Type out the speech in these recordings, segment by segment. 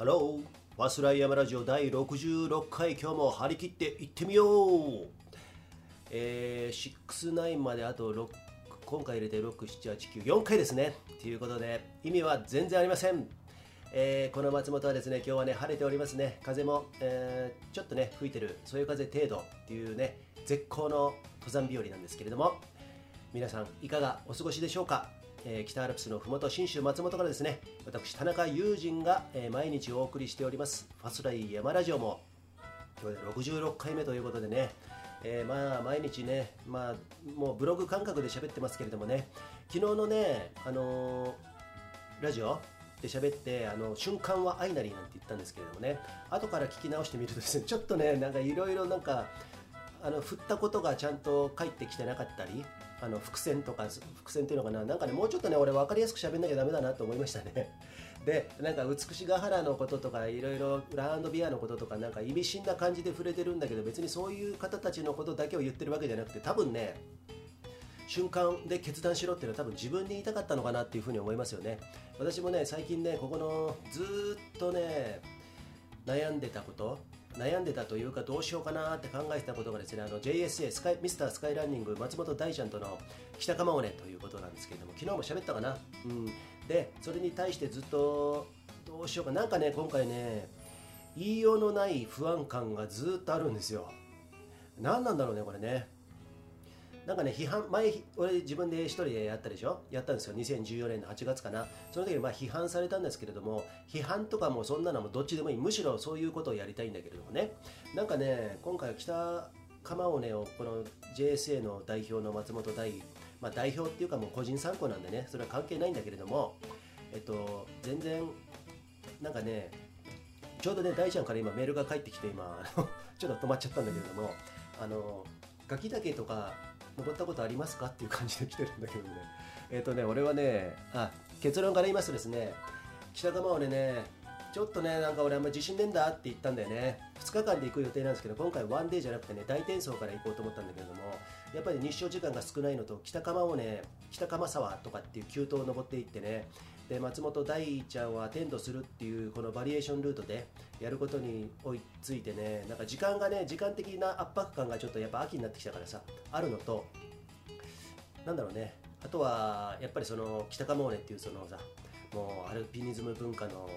ハロー、ファスライヤマラジオ第66回、今日も張り切っていってみようえー、69まであと6、今回入れて6、7、8、9、4回ですね。ということで、意味は全然ありません。えー、この松本はですね、今日はね、晴れておりますね。風も、えー、ちょっとね、吹いてる、そういう風程度っていうね、絶好の登山日和なんですけれども、皆さん、いかがお過ごしでしょうか？えー、北アルプスのふもと信州松本からですね私田中友人が、えー、毎日お送りしておりますファスライ山ラジオも今日で66回目ということでね、えー、まあ毎日ね、まあ、もうブログ感覚で喋ってますけれどもね昨日のね、あのラジオで喋ってあの瞬間は愛なりなんて言ったんですけれどもね後から聞き直してみるとですねちょっとねなんかいろいろなんかあの振ったことがちゃんと返ってきてなかったりあの伏線とか伏線っていうのかななんかねもうちょっとね俺分かりやすく喋んなきゃダメだなと思いましたね。でなんか美しが原のこととかいろいろラウンドビアのこととかなんか意味深な感じで触れてるんだけど別にそういう方たちのことだけを言ってるわけじゃなくて多分ね瞬間で決断しろっていうのは多分自分に言いたかったのかなっていうふうに思いますよね。私もね最近ねここのずっとね悩んでたこと悩んでたというかどうしようかなって考えてたことがですねあの JSA スカイミスタースカイランニング松本大ちゃんとの北釜尾根ということなんですけれども昨日も喋ったかな、うん、でそれに対してずっとどうしようか。なんかね今回ね言いようのない不安感がずっとあるんですよ。何なんだろうねこれね。なんかね、批判、前、俺自分で一人でやったでしょ？やったんですよ。2014年の8月かな。その時にまあ批判されたんですけれども、批判とかもそんなのもどっちでもいい。むしろそういうことをやりたいんだけれどもね。なんかね、今回は北釜尾根をこの JSA の代表の松本大、まあ代表っていうかもう個人参考なんでね、それは関係ないんだけれども、えっと、全然、なんかね、ちょうどね、大ちゃんから今メールが返ってきて今、ちょっと止まっちゃったんだけれども、あの、ガキ岳とか登ったことありますか？っていう感じで来てるんだけどね。えっ、ー、とね、俺はね、あ、結論から言いますとですね、北玉をね、ちょっとね、なんか俺あんま自信ねえんだって言ったんだよね。2日間で行く予定なんですけど、今回ワンデーじゃなくてね、大転送から行こうと思ったんだけれども、やっぱり日照時間が少ないのと、北釜をね、北釜沢とかっていう急登を登っていってね、で松本大ちゃんはアテンドするっていうこのバリエーションルートでやることに追いついてねなんか時間がね時間的な圧迫感がちょっとやっぱ秋になってきたからさあるのとなんだろうねあとはやっぱりその北カモーネっていうそのさもうアルピニズム文化のも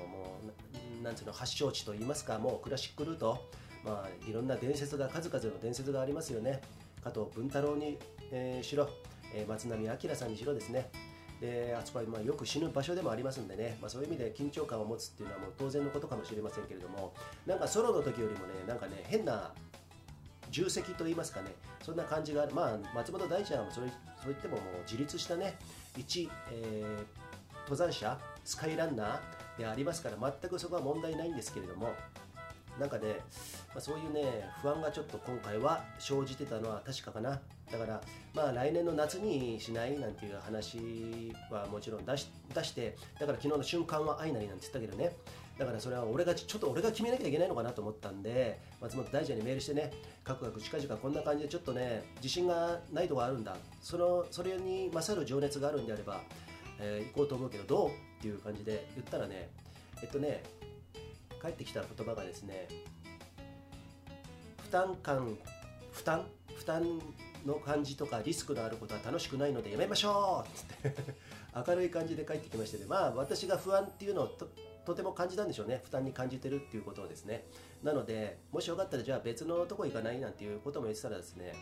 うなんつうの発祥地といいますかもうクラシックルートまあいろんな伝説が数々の伝説がありますよね。加藤文太郎に、えー、しろ、えー、松波明さんにしろですね。であそこはまあよく死ぬ場所でもありますんでね、まあ、そういう意味で緊張感を持つっていうのはもう当然のことかもしれませんけれども。なんかソロの時よりもねなんかね変な重責と言いますかね。そんな感じがある。まあ松本大ちゃんはそれそう言ってももう自立したね。一、えー、登山者スカイランナーでありますから全くそこは問題ないんですけれども。なんかね、まあ、そういうね不安がちょっと今回は生じてたのは確かかな。だからまあ来年の夏にしないなんていう話はもちろん出し出してだから昨日の瞬間は愛なりなんて言ったけどね。だからそれは俺がちょっと俺が決めなきゃいけないのかなと思ったんで松本大臣にメールしてねカクカク近々こんな感じでちょっとね自信がないとこあるんだ。そのそれに勝る情熱があるんであれば、えー、行こうと思うけどどうっていう感じで言ったらねえっとね返ってきた言葉がですね負担感負担負担の感じとかリスクのあることは楽しくないのでやめましょうって。明るい感じで返ってきましてね。まあ私が不安っていうのをととても感じたんでしょうね。負担に感じてるっていうことをですね。なのでもしよかったらじゃあ別のとこ行かないなんていうことも言ってたらですね、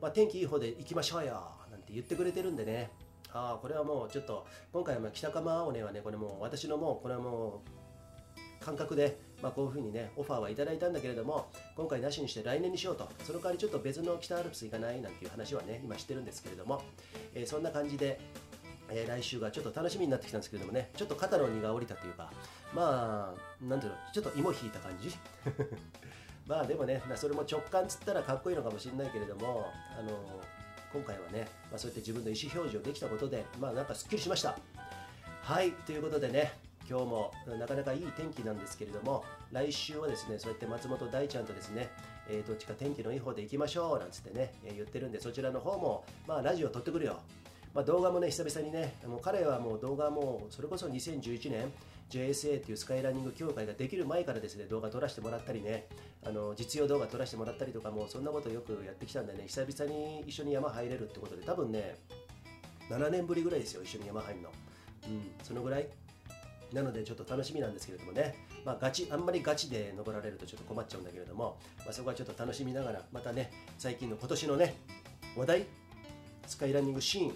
まあ、天気いい方で行きましょうよなんて言ってくれてるんでね。ああこれはもうちょっと今回は北釜尾根はねこれもう私のもうこれはもう感覚で、まあ、こういうふうにねオファーはいただいたんだけれども今回なしにして来年にしようとその代わりちょっと別の北アルプス行かないなんていう話はね今してるんですけれども、えー、そんな感じで、えー、来週がちょっと楽しみになってきたんですけれどもねちょっと肩の荷が下りたというかまあなんていうのちょっと芋引いた感じ？まあでもねそれも直感つったらかっこいいのかもしれないけれどもあの今回はね、まあ、そうやって自分の意思表示をできたことでまあなんかすっきりしました。はいということでね今日もなかなかいい天気なんですけれども来週はですねそうやって松本大ちゃんとですね、えー、どっちか天気のいい方で行きましょうなんつってね、えー、言ってるんでそちらの方もまあラジオ撮ってくるよ。まあ、動画もね久々にねもう彼はもう動画もそれこそ2011年 JSA っていうスカイランニング協会ができる前からですね動画撮らせてもらったりねあの実用動画撮らせてもらったりとかもそんなことよくやってきたんでね久々に一緒に山入れるってことで多分ね7年ぶりぐらいですよ一緒に山入るの。うんそのぐらいなのでちょっと楽しみなんですけれどもね、まあ、ガチあんまりガチで登られるとちょっと困っちゃうんだけれども、まあ、そこはちょっと楽しみながらまたね最近の今年のね話題スカイランニングシーン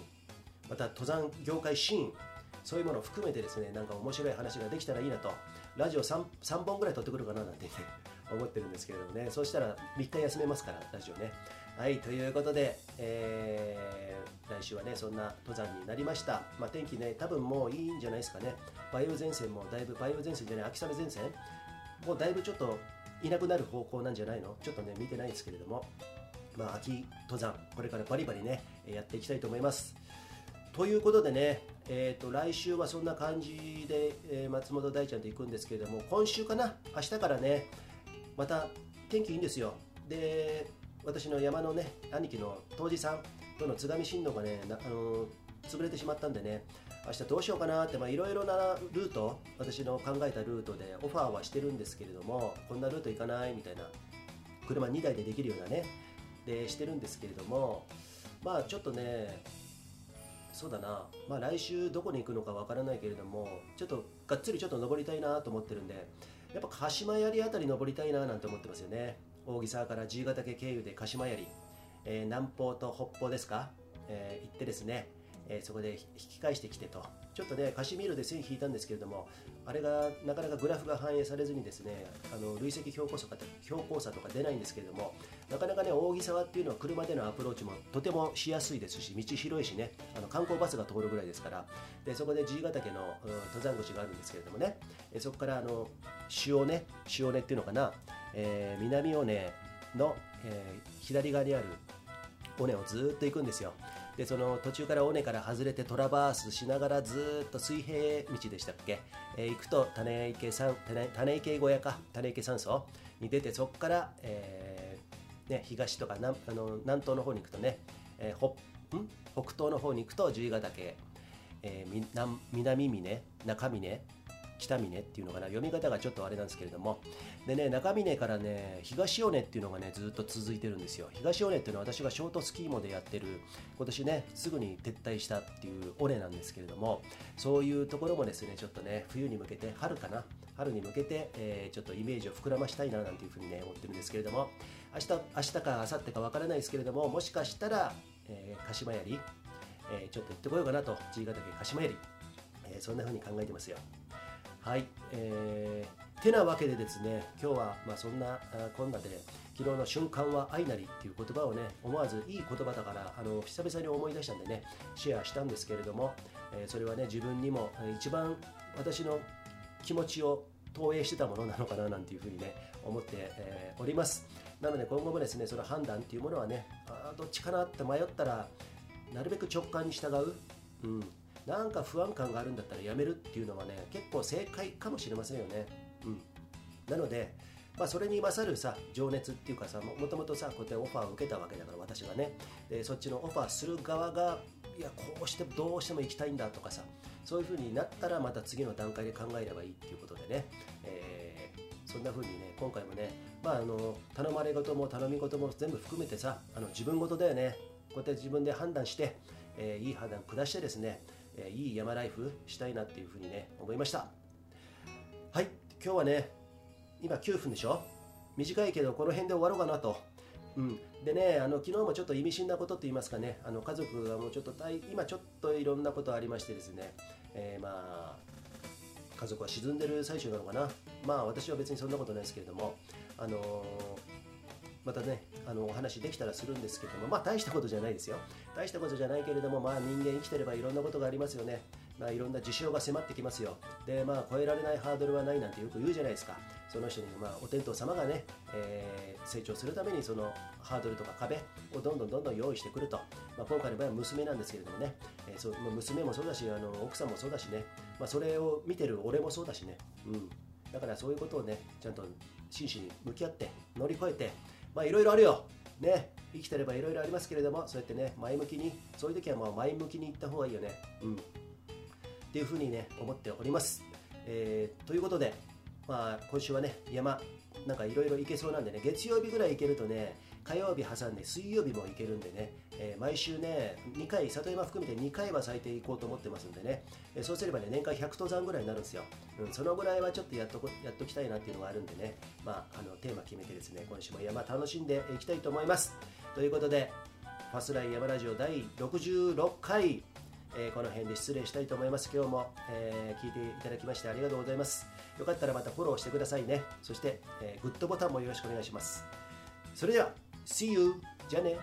また登山業界シーンそういうものを含めてですねなんか面白い話ができたらいいなと。ラジオ 3, 3本ぐらい撮ってくるかななんてね思ってるんですけれどもね。そうしたら3日休めますからラジオね。はいということで、えー、来週はねそんな登山になりました、まあ、天気ね多分もういいんじゃないですかね。梅雨前線もだいぶ梅雨前線じゃない秋雨前線。もうだいぶちょっといなくなる方向なんじゃないの？ちょっとね見てないですけれども。まあ、秋登山これからバリバリねやっていきたいと思います。ということでね、えーと、来週はそんな感じで、えー、松本大ちゃんと行くんですけれども今週かな？明日からねまた天気いいんですよ。で私の山のね兄貴の当時さんとの津上新道がねあの潰れてしまったんでね明日どうしようかなっていろいろなルート私の考えたルートでオファーはしてるんですけれどもこんなルート行かないみたいな車2台でできるようなねでしてるんですけれどもまあちょっとねそうだな、まあ、来週どこに行くのかわからないけれどもちょっとがっつりちょっと登りたいなと思ってるんでやっぱ鹿島槍あたり登りたいななんて思ってますよね。扇沢から爺ヶ岳経由で鹿島槍、えー、南方と北方ですか、えー、行ってですね、えー、そこで引き返してきてと。ちょっとねカシミールで線引いたんですけれどもあれがなかなかグラフが反映されずにですねあの累積標高差か標高差とか出ないんですけれどもなかなかね扇沢っていうのは車でのアプローチもとてもしやすいですし道広いしねあの観光バスが通るぐらいですから。でそこで爺ヶ岳の、うん、登山口があるんですけれどもね。そこからあの塩根塩根っていうのかな、えー、南尾根の、えー、左側にある尾根をずっと行くんですよ。でその途中から尾根から外れてトラバースしながらずっと水平道でしたっけ、えー、行くと種池山種池小屋か。種池山荘に出てそこから、えーね、東とか南あの南東の方に行くとね、えー、北ん？北東の方に行くと十ヶ岳、えー、南南峰中峰。北峰っていうのかな読み方がちょっとあれなんですけれども。でね中峰からね東尾根っていうのがねずっと続いてるんですよ。東尾根っていうのは私がショートスキーモでやってる今年ねすぐに撤退したっていう尾根なんですけれども。そういうところもですねちょっとね冬に向けて春かな？春に向けて、えー、ちょっとイメージを膨らましたいななんていうふうにね思ってるんですけれども。明日明日か明後日かわからないですけれどももしかしたら、えー、鹿島槍、えー、ちょっと行ってこようかなと。爺ヶ岳鹿島槍、えー、そんなふうに考えてますよ。はい、えー、てなわけでですね今日はまあそんなこんなで昨日の瞬間は愛なりっていう言葉をね思わずいい言葉だからあの久々に思い出したんでねシェアしたんですけれども、えー、それはね自分にも一番私の気持ちを投影してたものなのかななんていうふうにね思って、えー、おります。なので今後もですねその判断っていうものはねあどっちかなって迷ったらなるべく直感に従う、うん、なんか不安感があるんだったらやめるっていうのはね結構正解かもしれませんよね、うん、なのでまあ、それに勝るさ情熱っていうかさもともとさこうやってオファーを受けたわけだから私がね。でそっちのオファーする側がいやこうしてどうしても行きたいんだとかさそういう風になったらまた次の段階で考えればいいっていうことでね、えー、そんな風にね今回もね、まあ、あの頼まれ事も頼み事も全部含めてさあの自分事だよね。こうやって自分で判断して、えー、いい判断下してですねえいい山ライフしたいなっていうふうにね思いました。はい今日はね今9分でしょ？短いけどこの辺で終わろうかなと。うん、でねあの昨日もちょっと意味深なことって言いますかね。あの家族がもうちょっと今ちょっといろんなことありましてですね、えー、まあ家族は沈んでる最中なのかな。まあ私は別にそんなことないですけれども。あのーまたねあのお話できたらするんですけどもまあ大したことじゃないですよ。大したことじゃないけれどもまあ人間生きてればいろんなことがありますよね。まあいろんな事象が迫ってきますよ。でまあ超えられないハードルはないなんてよく言うじゃないですか。その人にまあお天道様がね、えー、成長するためにそのハードルとか壁をどんどんどんどん用意してくると、まあ、今回の場合は娘なんですけれどもね、えー、そう娘もそうだしあの奥さんもそうだしね、まあ、それを見てる俺もそうだしね、うん、だからそういうことをねちゃんと真摯に向き合って乗り越えてまあいろいろあるよ。ね。生きてればいろいろありますけれどもそうやってね前向きにそういう時はもう前向きに行った方がいいよね。うん。っていうふうにね思っております。えー、ということでまあ今週はね山なんかいろいろ行けそうなんでね月曜日ぐらい行けるとね火曜日挟んで水曜日も行けるんでね、えー、毎週ね2回里山含めて2回は最低行こうと思ってますんでね、えー、そうすればね年間100登山ぐらいになるんですよ、うん、そのぐらいはちょっとやっとこやっときたいなっていうのがあるんでねまああのテーマ決めてですね今週も山楽しんでいきたいと思います。ということでファスライ山ラジオ第66回。えー、この辺で失礼したいと思います。今日も、えー、聞いていただきましてありがとうございます。よかったらまたフォローしてくださいね。そして、えー、グッドボタンもよろしくお願いします。それでは See you! じゃあね